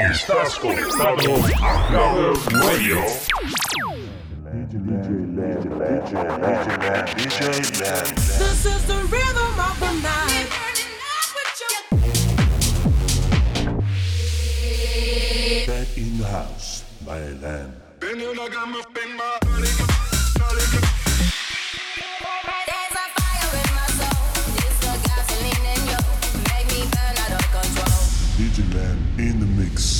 Estás conectado a Cloud Radio. This is the rhythm of the night. Back in the house by Lenn. Lenn in the mix.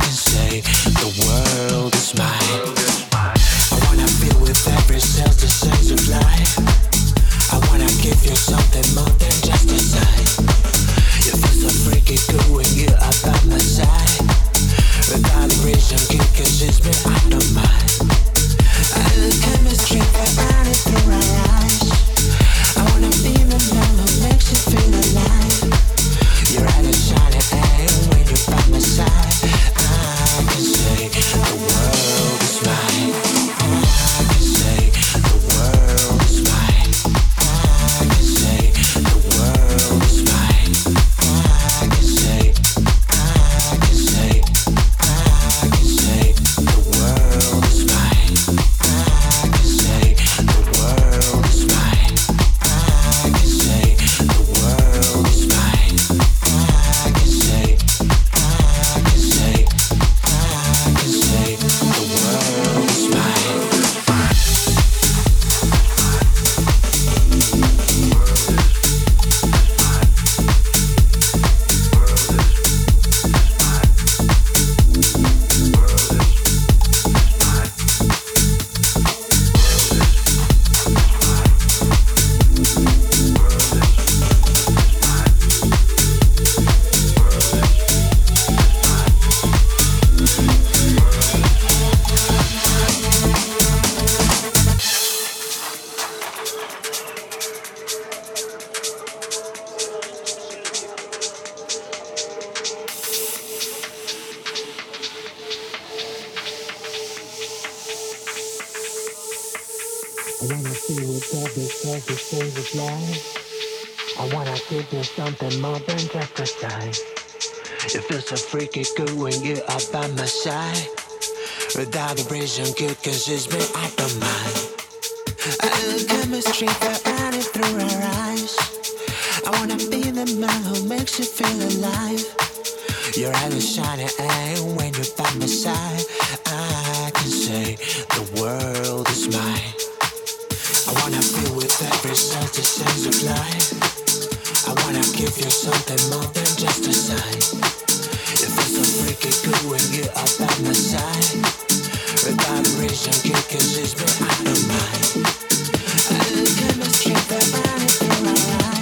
the world is mine. I wanna fill with every cell the of life. I wanna give you something more than just a. You feel so freaky when you are by my side. Me, Without the vision, good cause it's been out of mind. Look chemistry that running through our eyes. I wanna be the man who makes you feel alive. Your eyes are shining, and when you're by my side, I can say the world is mine. I wanna feel with every sense a sense of life. I wanna give you something more than just a sign. Cause it's been out of mind. At my strength, that running through my eyes.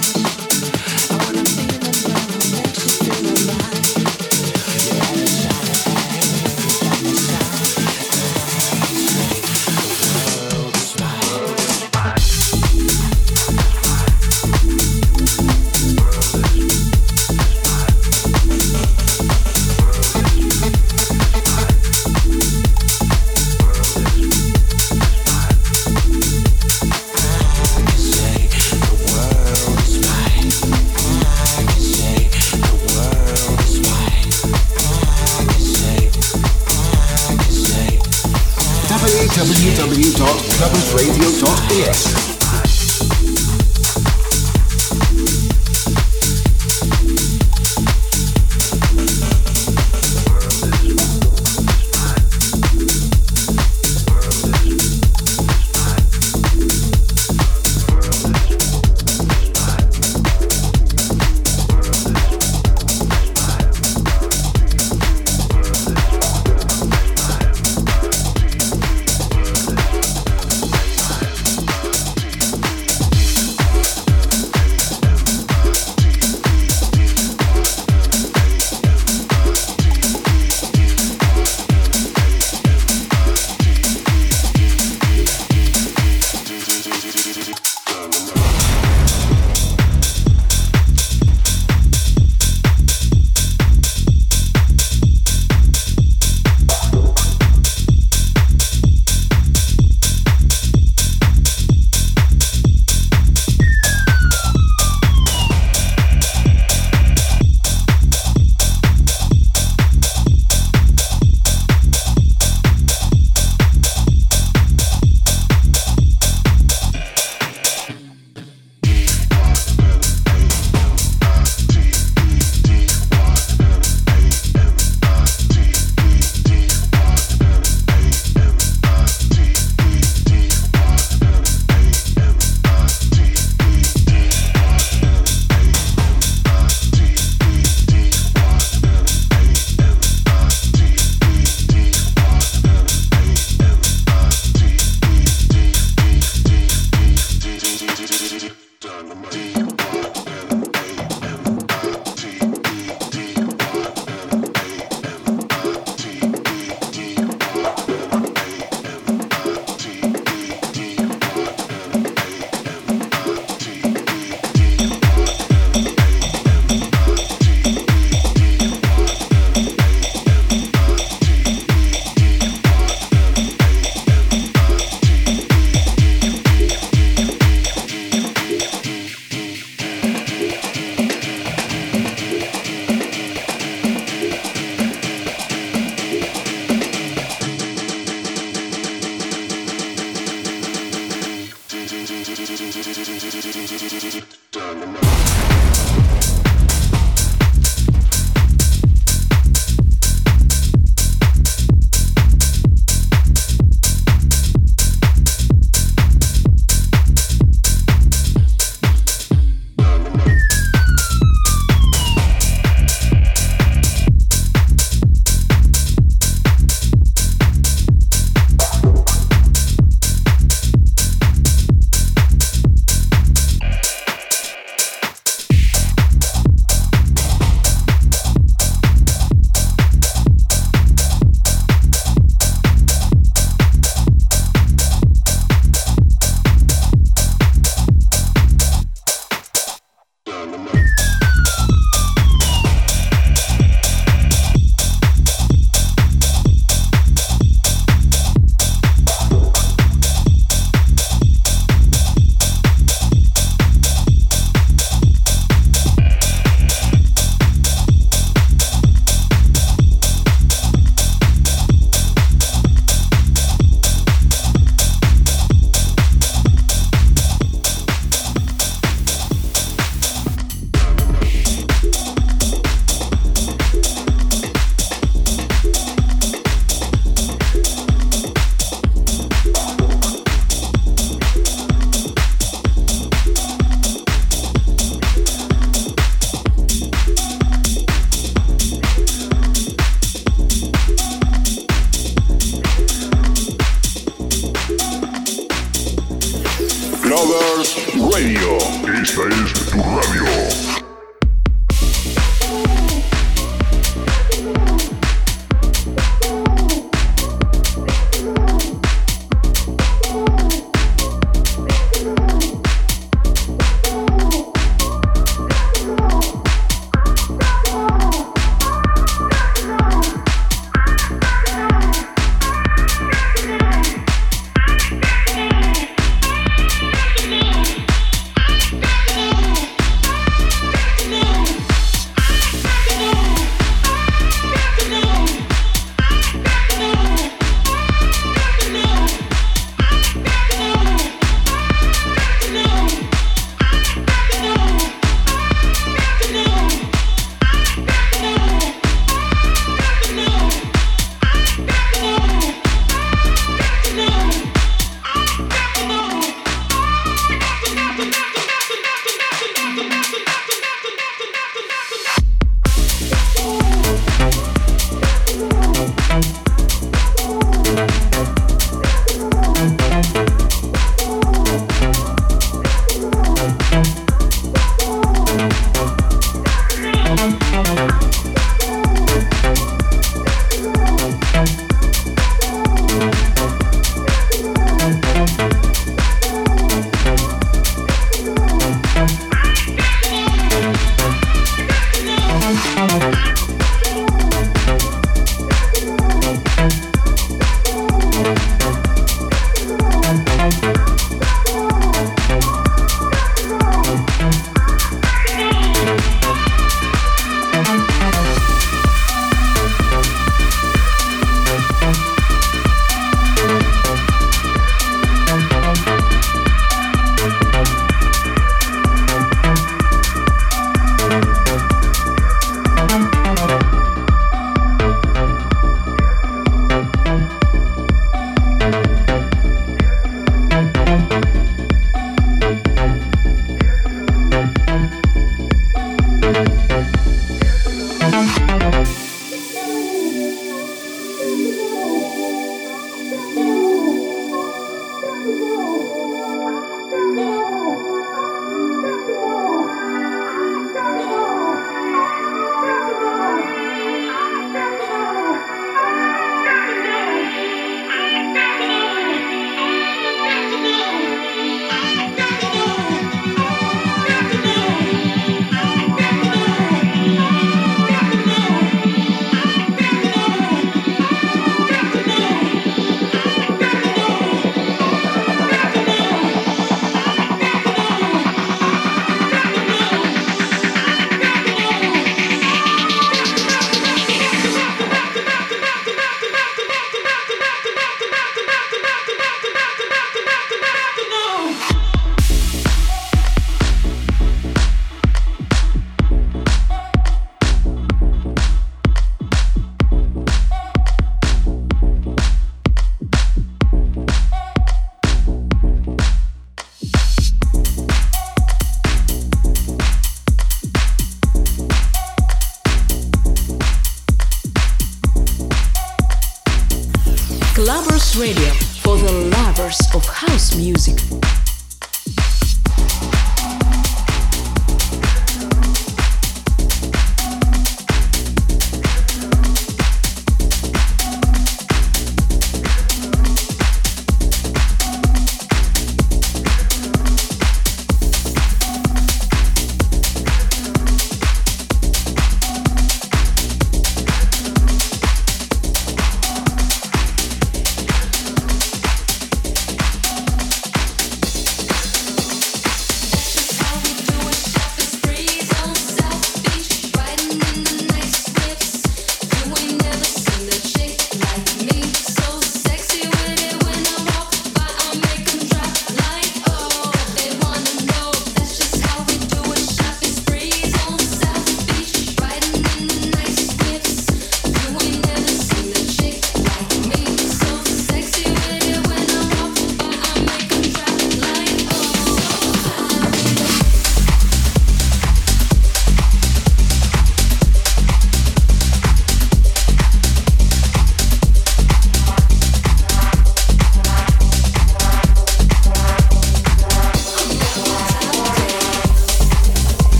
www.clubbersradio.es.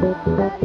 Thank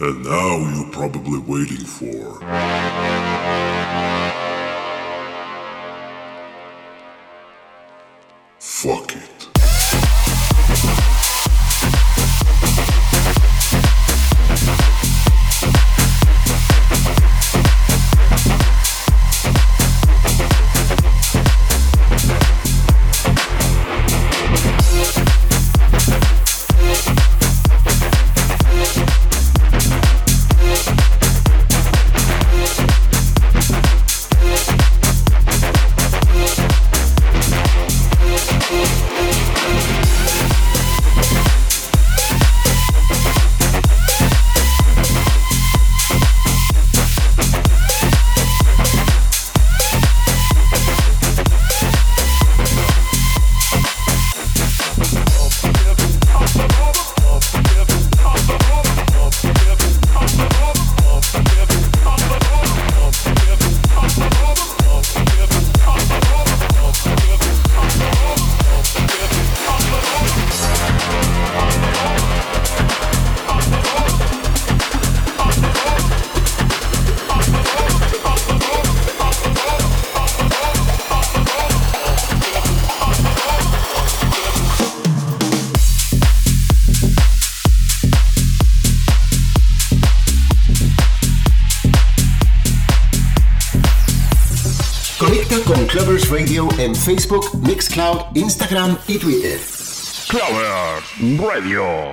And now you're probably waiting for. En Facebook, Mixcloud, Instagram y Twitter. Clovers Radio.